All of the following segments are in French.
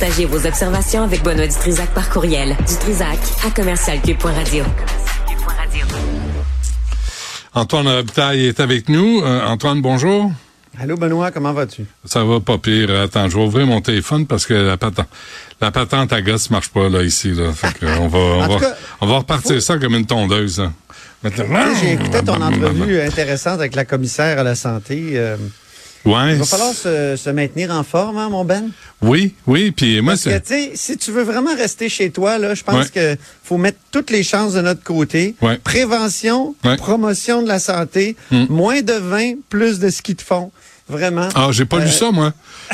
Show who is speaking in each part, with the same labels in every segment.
Speaker 1: Partagez vos observations avec Benoît Dutrisac par courriel. Dutrisac à commercialcube.radio.
Speaker 2: Antoine Robitaille est avec nous. Euh, Antoine, bonjour.
Speaker 3: Allô Benoît, comment vas-tu?
Speaker 2: Ça va pas pire. Attends, je vais ouvrir mon téléphone parce que la patente, la patente à gosse marche pas là ici. Là. Fait que on va, on va,
Speaker 3: cas,
Speaker 2: on va repartir ça comme une tondeuse. Là.
Speaker 3: J'ai écouté ton entrevue intéressante avec la commissaire à la santé. Euh,
Speaker 2: ouais.
Speaker 3: Il va falloir se, se, maintenir en forme, hein, mon Ben?
Speaker 2: Oui, oui. Puis moi,
Speaker 3: Parce que, tu sais, si tu veux vraiment rester chez toi, là, je pense
Speaker 2: Ouais.
Speaker 3: que faut mettre toutes les chances de notre côté.
Speaker 2: Ouais.
Speaker 3: Prévention, promotion de la santé,
Speaker 2: Mm.
Speaker 3: moins de vin, plus de ski de fond. Vraiment.
Speaker 2: Ah, j'ai pas
Speaker 3: Euh,
Speaker 2: lu ça, moi.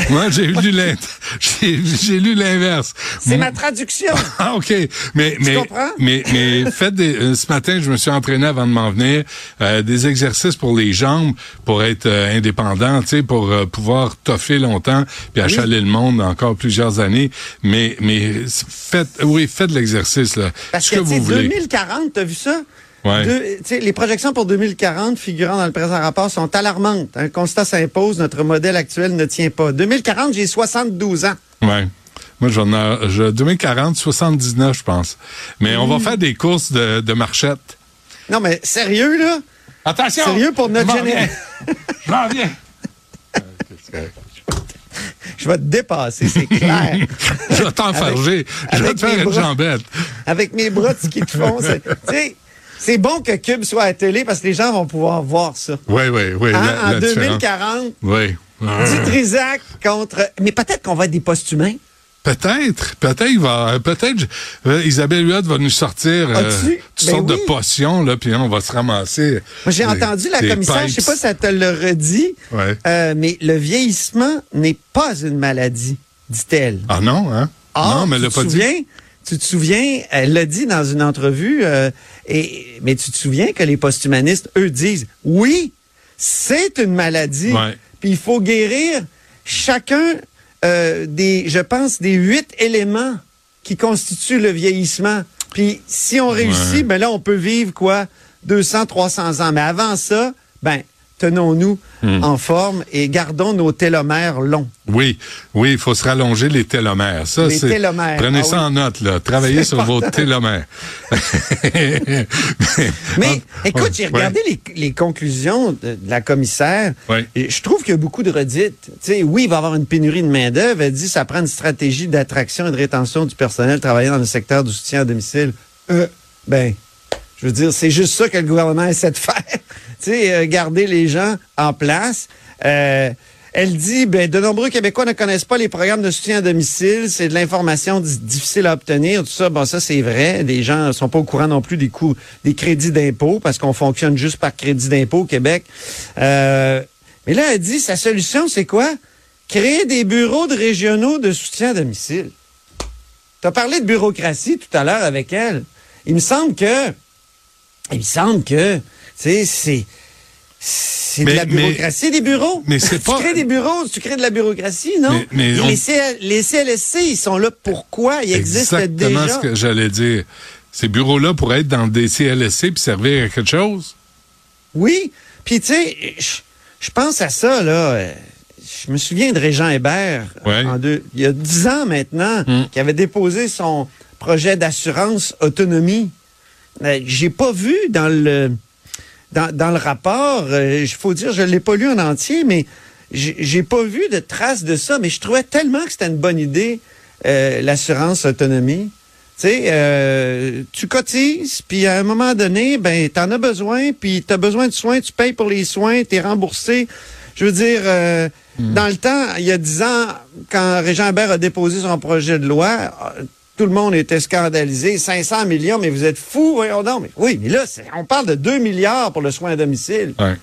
Speaker 2: Moi, j'ai lu l'inverse.
Speaker 3: C'est ma traduction.
Speaker 2: Ah, OK. Mais,
Speaker 3: Tu
Speaker 2: mais,
Speaker 3: comprends?
Speaker 2: mais, mais faites des, euh, ce matin, je me suis entraîné avant de m'en venir, euh, des exercices pour les jambes, pour être euh, indépendant, tu sais, pour euh, pouvoir toffer longtemps, puis achaler le monde encore plusieurs années. Mais, mais faites, oui, faites de l'exercice, là.
Speaker 3: Parce
Speaker 2: ce
Speaker 3: que,
Speaker 2: que vous voulez.
Speaker 3: 2040, t'as vu ça?
Speaker 2: Ouais.
Speaker 3: Les projections pour 2040 figurant dans le présent rapport sont alarmantes. Un constat s'impose, notre modèle actuel ne tient pas. 2040, j'ai 72 ans.
Speaker 2: Ouais. Moi, j'en ai, je, 2040, 79, je pense. Mais on va
Speaker 3: Mm.
Speaker 2: faire des courses de, de marchette.
Speaker 3: Non, mais sérieux, là?
Speaker 2: Attention!
Speaker 3: Sérieux pour notre génération?
Speaker 2: viens. Je m'en viens.
Speaker 3: Je vais te dépasser, c'est clair.
Speaker 2: Je vais t'enfarger. Je vais te faire une
Speaker 3: bras.
Speaker 2: jambette.
Speaker 3: Avec mes bras de ski de fond. c'est- Tu sais, c'est bon que Cube soit à la télé parce que les gens vont pouvoir voir ça.
Speaker 2: Oui, oui, oui.
Speaker 3: Hein?
Speaker 2: la-
Speaker 3: en
Speaker 2: la différence.
Speaker 3: 2040,
Speaker 2: Oui.
Speaker 3: du Trisac contre... Mais peut-être qu'on va être des post-humains.
Speaker 2: Peut-être, peut-être, va, peut-être, euh, Isabelle Huot va nous sortir euh, toutes
Speaker 3: Ben
Speaker 2: sortes de potions, là, puis on va se ramasser.
Speaker 3: Moi, j'ai entendu la commissaire, je sais pas si ça te le redit,
Speaker 2: Ouais.
Speaker 3: euh, mais le vieillissement n'est pas une maladie, dit-elle.
Speaker 2: Ah non, hein?
Speaker 3: Ah,
Speaker 2: non, mais elle
Speaker 3: tu
Speaker 2: l'a
Speaker 3: te
Speaker 2: pas dit.
Speaker 3: Tu te souviens, elle l'a dit dans une entrevue, euh, et, mais tu te souviens que les posthumanistes, eux, disent oui, c'est une maladie, puis il faut guérir chacun euh, des, je pense, des huit éléments qui constituent le vieillissement. Puis si on réussit,
Speaker 2: Ouais.
Speaker 3: ben là, on peut vivre quoi, 200, 300 ans. Mais avant ça, ben tenons-nous
Speaker 2: Hmm.
Speaker 3: en forme et gardons nos télomères longs.
Speaker 2: Oui, oui, il faut se rallonger les télomères. Ça,
Speaker 3: Les
Speaker 2: c'est.
Speaker 3: télomères,
Speaker 2: Prenez
Speaker 3: ah
Speaker 2: ça
Speaker 3: oui.
Speaker 2: en note, là. Travaillez sur vos télomères.
Speaker 3: Mais écoute, j'ai regardé les, les conclusions de, de la commissaire.
Speaker 2: Ouais.
Speaker 3: Et je trouve qu'il y a beaucoup de redites. Tu sais, oui, il va y avoir une pénurie de main-d'œuvre. Elle dit ça prend une stratégie d'attraction et de rétention du personnel travaillant dans le secteur du soutien à domicile. Euh, ben, je veux dire, c'est juste ça que le gouvernement essaie de faire. tu sais, euh, garder les gens en place. Euh, elle dit, ben, de nombreux Québécois ne connaissent pas les programmes de soutien à domicile. C'est de l'information di- difficile à obtenir. Tout ça, bon, ça, c'est vrai. Les gens ne sont pas au courant non plus des coûts, des crédits d'impôt parce qu'on fonctionne juste par crédit d'impôt au Québec. Euh, mais là, elle dit, sa solution, c'est quoi? Créer des bureaux de régionaux de soutien à domicile. Tu as parlé de bureaucratie tout à l'heure avec elle. Il me semble que, il me semble que, tu sais, c'est, c'est de la
Speaker 2: mais-
Speaker 3: bureaucratie des bureaux.
Speaker 2: mais c'est
Speaker 3: tu
Speaker 2: pas-
Speaker 3: crées des bureaux, tu crées de la bureaucratie, non?
Speaker 2: Mais- mais on-
Speaker 3: les, CL les CLSC, ils sont là pourquoi? Ils existent
Speaker 2: Exactement
Speaker 3: déjà?
Speaker 2: ce que j'allais dire. Ces bureaux-là pourraient être dans des CLSC puis servir à quelque chose.
Speaker 3: Oui. Puis, tu sais, je, pense à ça, là. euh, Je me souviens de Régent Hébert,
Speaker 2: Ouais.
Speaker 3: en deux- il y a dix ans maintenant,
Speaker 2: Hmm.
Speaker 3: qui avait déposé son projet d'assurance autonomie. Euh, J'ai pas vu dans le dans, dans le rapport, il faut dire, je l'ai pas lu en entier, mais j'ai pas vu de traces de ça. Mais je trouvais tellement que c'était une bonne idée, euh, l'assurance autonomie. Tu sais, euh, tu cotises, puis à un moment donné, ben, t'en as besoin, puis t'as besoin de soins, tu payes pour les soins, t'es remboursé. Je veux dire, euh, dans le temps, il y a dix ans, quand Régent Hébert a déposé son projet de loi, euh, tout le monde était scandalisé. 500 millions, mais vous êtes fous, voyons donc. Mais, oui, mais là, on parle de 2 milliards pour le soin à domicile,
Speaker 2: Ouais.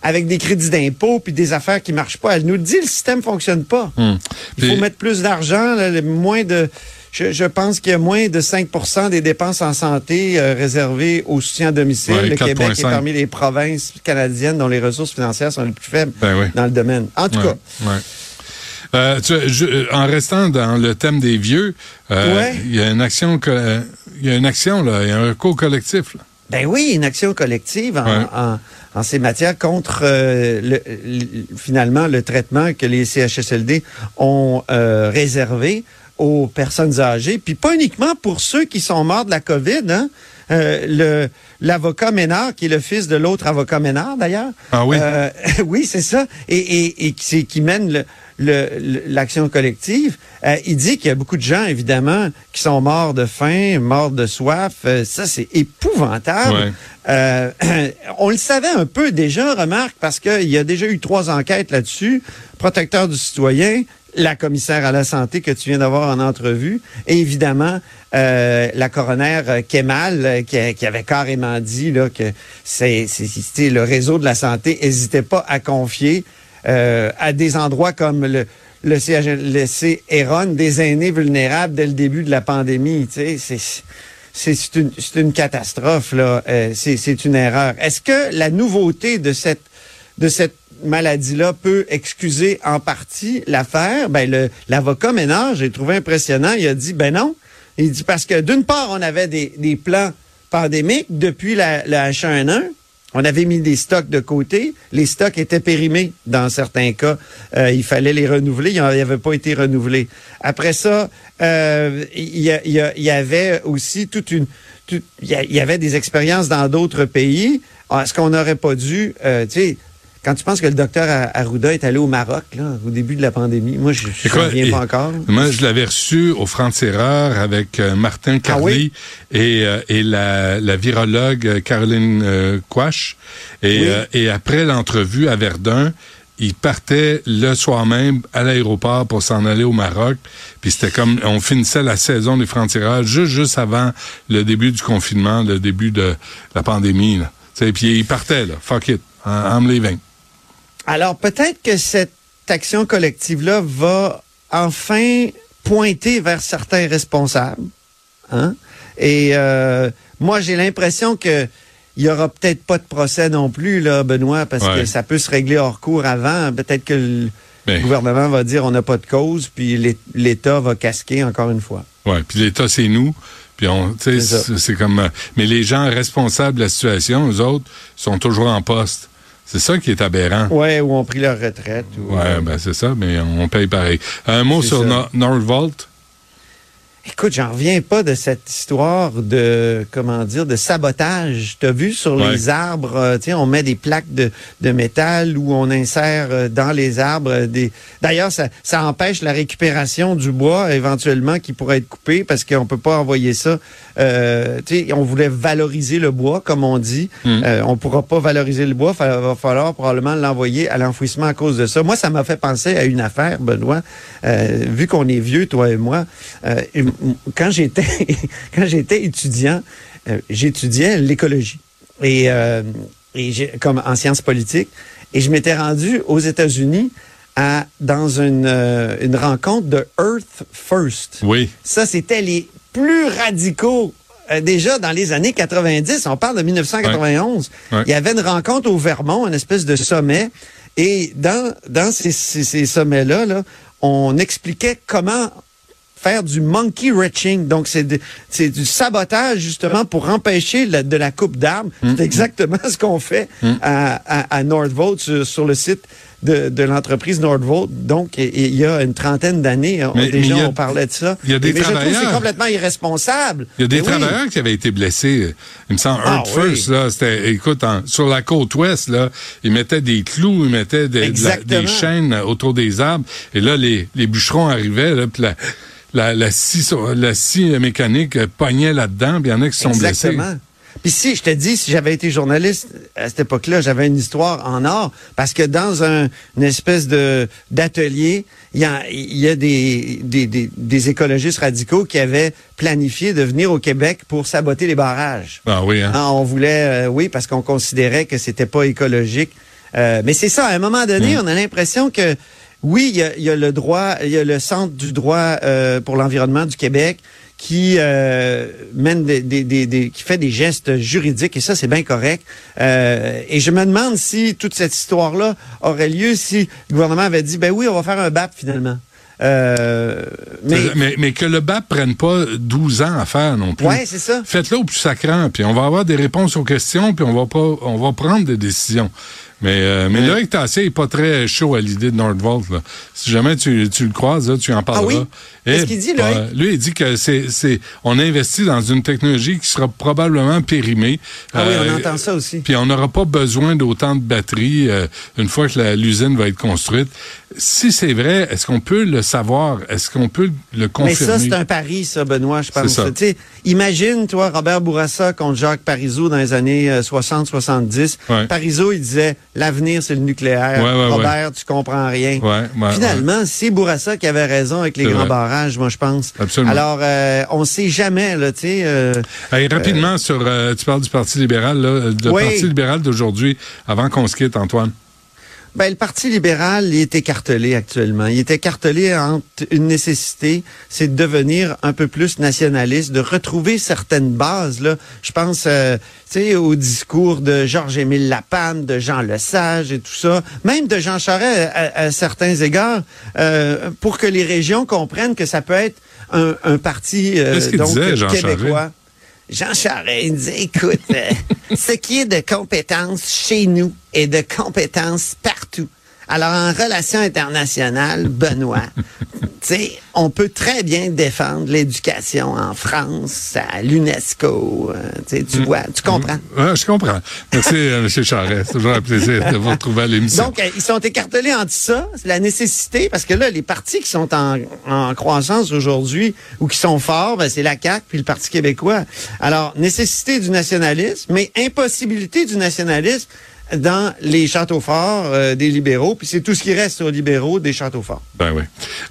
Speaker 3: avec des crédits d'impôt puis des affaires qui marchent pas. Elle nous dit, le système fonctionne pas.
Speaker 2: Hum.
Speaker 3: Il faut mettre plus d'argent, moins de. Je, je pense qu'il y a moins de 5% des dépenses en santé euh, réservées au soutien à domicile.
Speaker 2: Ouais,
Speaker 3: le Québec est
Speaker 2: 4,5.
Speaker 3: parmi les provinces canadiennes dont les ressources financières sont les plus faibles
Speaker 2: Ben oui.
Speaker 3: dans le domaine. En tout
Speaker 2: Ouais,
Speaker 3: cas.
Speaker 2: Euh, tu- je- euh, en restant dans le thème des vieux, euh,
Speaker 3: Ouais.
Speaker 2: il y a une action, il y a une action là, il y a un recours collectif. Là.
Speaker 3: ben oui, une action collective en,
Speaker 2: Ouais.
Speaker 3: en- en ces matières contre euh, le, finalement le traitement que les CHSLD ont réservé aux personnes âgées, puis pas uniquement pour ceux qui sont morts de la COVID. Hein? Euh, l'avocat Ménard, qui est le fils de l'autre avocat Ménard d'ailleurs.
Speaker 2: Ah oui?
Speaker 3: oui, c'est ça. Et, et, et qui, qui mène le, l'action collective, euh, il dit qu'il y a beaucoup de gens, évidemment, qui sont morts de faim, morts de soif. Euh, ça, c'est épouvantable. Euh, on le savait un peu déjà, remarque, parce qu'il y a déjà eu trois enquêtes là-dessus. Protecteur du citoyen, la commissaire à la santé que tu viens d'avoir en entrevue, et évidemment la coroner Kemal qui, qui, avait carrément dit là, que c'est le réseau de la santé n'hésitait pas à confier euh, à des endroits comme le, le CHLC erronne des aînés vulnérables dès le début de la pandémie. Tu sais, c'est une, une catastrophe là. Euh, c'est une erreur. Est-ce que la nouveauté de cette de cette maladie-là peut excuser en partie l'affaire Ben l'avocat Ménard, j'ai trouvé impressionnant. Il a dit ben non. Il dit parce que d'une part on avait des, plans pandémiques depuis la, la H1N1 on avait mis des stocks de côté. Les stocks étaient périmés dans certains cas. Euh, il fallait les renouveler. Ils n'avaient pas été renouvelés. Après ça, euh, il y, avait aussi toute une... Il y, avait des expériences dans d'autres pays. Est-ce qu'on n'aurait pas dû... Euh, tu sais, quand tu penses que le docteur Arruda est allé au Maroc là, au début de la pandémie, moi je ne reviens pas encore.
Speaker 2: Moi je l'avais reçu au France-Erreur avec euh, Martin ah Carly et, euh, et la, la, virologue euh, Caroline Quash. Et, et après l'entrevue à Verdun, il partait le soir même à l'aéroport pour s'en aller au Maroc. Puis c'était comme on finissait la saison des frontières juste juste avant le début du confinement, le début de la pandémie. Là. Puis il partait là, fuck it, I'm leaving.
Speaker 3: Alors peut-être que cette action collective-là va enfin pointer vers certains responsables. Hein? Et euh, moi, j'ai l'impression que il y aura peut-être pas de procès non plus, là, Benoît, parce que ça peut se régler hors cours avant. Peut-être que le ben. gouvernement va dire on n'a pas de cause, puis l'État va casquer encore une fois.
Speaker 2: Oui, puis l'État, c'est nous. Puis on, c'est comme. Euh, mais les gens responsables de la situation, eux autres, sont toujours en poste. C'est ça qui est aberrant.
Speaker 3: Oui, ou ont pris leur retraite.
Speaker 2: Oui, euh, ben c'est ça, mais on paye pareil. Un mot sur Nordvolt.
Speaker 3: Écoute, j'en reviens pas de cette histoire de, comment dire, de sabotage. Tu as vu sur les arbres, euh, tiens, on met des plaques de, de métal ou on insère euh, dans les arbres des... D'ailleurs, ça, ça empêche la récupération du bois éventuellement qui pourrait être coupé parce qu'on peut pas envoyer ça. Euh, tu sais, on voulait valoriser le bois, comme on dit. Euh, on pourra pas valoriser le bois. Il va falloir probablement l'envoyer à l'enfouissement à cause de ça. Moi, ça m'a fait penser à une affaire, Benoît. vu qu'on est vieux, toi et moi, quand j'étais quand j'étais étudiant, euh, j'étudiais l'écologie. Et, euh, comme en sciences politiques et je m'étais rendu aux États-Unis à dans une, euh, une rencontre de Earth First.
Speaker 2: Oui.
Speaker 3: Ça c'était les plus radicaux. Déjà dans les années 90, on parle de 1991, il y avait une rencontre au Vermont, une espèce de sommet, et dans, dans ces, ces, sommets-là, là, on expliquait comment faire du monkey wrenching. Donc, c'est du sabotage, justement, pour empêcher de la coupe d'armes. Mm. C'est exactement ce qu'on fait mm. à, à, à Nordvolt sur, le site de, de l'entreprise Nordvolt. Donc, il y a une trentaine d'années, déjà, on parlait de ça.
Speaker 2: Il y a des travailleurs.
Speaker 3: c'est complètement irresponsable.
Speaker 2: Il y a des travailleurs qui avaient été blessés. Il me semble, ah, First, là, c'était, écoute, sur la côte ouest, là, ils mettaient des clous, ils mettaient des, des chaînes autour des arbres. Et là, les, les bûcherons arrivaient, là, puis la, la, la, scie, la scie mécanique pognait là-dedans, puis il y en a qui sont Exactement.
Speaker 3: Puis si, je te dis, si j'avais été journaliste à cette époque-là, j'avais une histoire en or, parce que dans un, une espèce de d'atelier, il y a, y a des, des, des, des, écologistes radicaux qui avaient planifié de venir au Québec pour saboter les barrages.
Speaker 2: Ah oui, hein?
Speaker 3: Ah, on voulait, euh, oui, parce qu'on considérait que c'était pas écologique. Euh, mais c'est ça, à un moment donné, mm. on a l'impression que oui, il y a, le droit, il y a le Centre du droit euh, pour l'environnement du Québec qui euh, mène des, des, des, qui fait des gestes juridiques et ça c'est bien correct. Euh, et je me demande si toute cette histoire-là aurait lieu si le gouvernement avait dit ben oui on va faire un BAP finalement. Euh, mais,
Speaker 2: mais, mais, que le BAP prenne pas 12 ans à faire non plus.
Speaker 3: Oui, c'est ça.
Speaker 2: Faites-le au plus sacrant, puis on va avoir des réponses aux questions, puis on va pas, on va prendre des décisions. Mais, euh, mais Loïc Tassé n'est pas très chaud à l'idée de Nordvolt. Là. Si jamais tu, tu le croises, là, tu en parleras.
Speaker 3: Ah oui? Qu'est-ce qu'il dit, Loïc? Euh,
Speaker 2: lui, il dit que c'est, c'est, on investit dans une technologie qui sera probablement périmée.
Speaker 3: Ah oui, on entend ça aussi.
Speaker 2: Puis on n'aura pas besoin d'autant de batteries une fois que l'usine va être construite. Si c'est vrai, est-ce qu'on peut le savoir? Est-ce qu'on peut le confirmer?
Speaker 3: Mais ça, c'est un pari, ça, Benoît, je pense. Ça. Imagine, toi, Robert Bourassa contre Jacques Parizeau dans les années 60-70.
Speaker 2: Ouais.
Speaker 3: Parizeau, il disait, l'avenir, c'est le nucléaire.
Speaker 2: Ouais,
Speaker 3: Robert, tu comprends rien. Finalement, c'est Bourassa qui avait raison avec les grands barrages, moi, je pense.
Speaker 2: Absolument.
Speaker 3: Alors, euh, on sait jamais, là, tu sais. Euh,
Speaker 2: rapidement, sur, euh, tu parles du Parti libéral, là, le Parti libéral d'aujourd'hui, avant qu'on se quitte, Antoine.
Speaker 3: Ben, le Parti libéral, il est écartelé actuellement. Il est écartelé entre une nécessité, c'est de devenir un peu plus nationaliste, de retrouver certaines bases. Là. Je pense euh, au discours de Georges-Émile Lapanne, de Jean Lesage et tout ça, même de Jean Charest à, certains égards, euh, pour que les régions comprennent que ça peut être un, un parti euh, donc,
Speaker 2: disait, Jean
Speaker 3: québécois. Jean Charest disait, écoute, euh, ce qui est de compétences chez nous est de compétences partout. Alors, en relation internationale, Benoît, sais, on peut très bien défendre l'éducation en France, à l'UNESCO. Euh, tu mm. vois, tu comprends?
Speaker 2: Mm. je comprends. Merci, euh, M. Charest. C'est toujours un plaisir de vous retrouver à l'émission.
Speaker 3: Donc, euh, ils sont écartelés entre ça, la nécessité, parce que là, les partis qui sont en, en croissance aujourd'hui ou qui sont forts, ben, c'est la CAQ puis le Parti québécois. Alors, nécessité du nationalisme, mais impossibilité du nationalisme dans les châteaux forts euh, des libéraux, puis c'est tout ce qui reste aux libéraux des châteaux forts.
Speaker 2: Ben oui.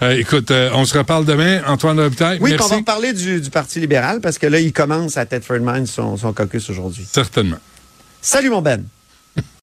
Speaker 2: Euh, écoute, euh, on se reparle demain, Antoine Robitaille.
Speaker 3: Oui, on va parler du, du, Parti libéral, parce que là, il commence à Tedford Mines son, son caucus aujourd'hui.
Speaker 2: Certainement.
Speaker 3: Salut mon Ben.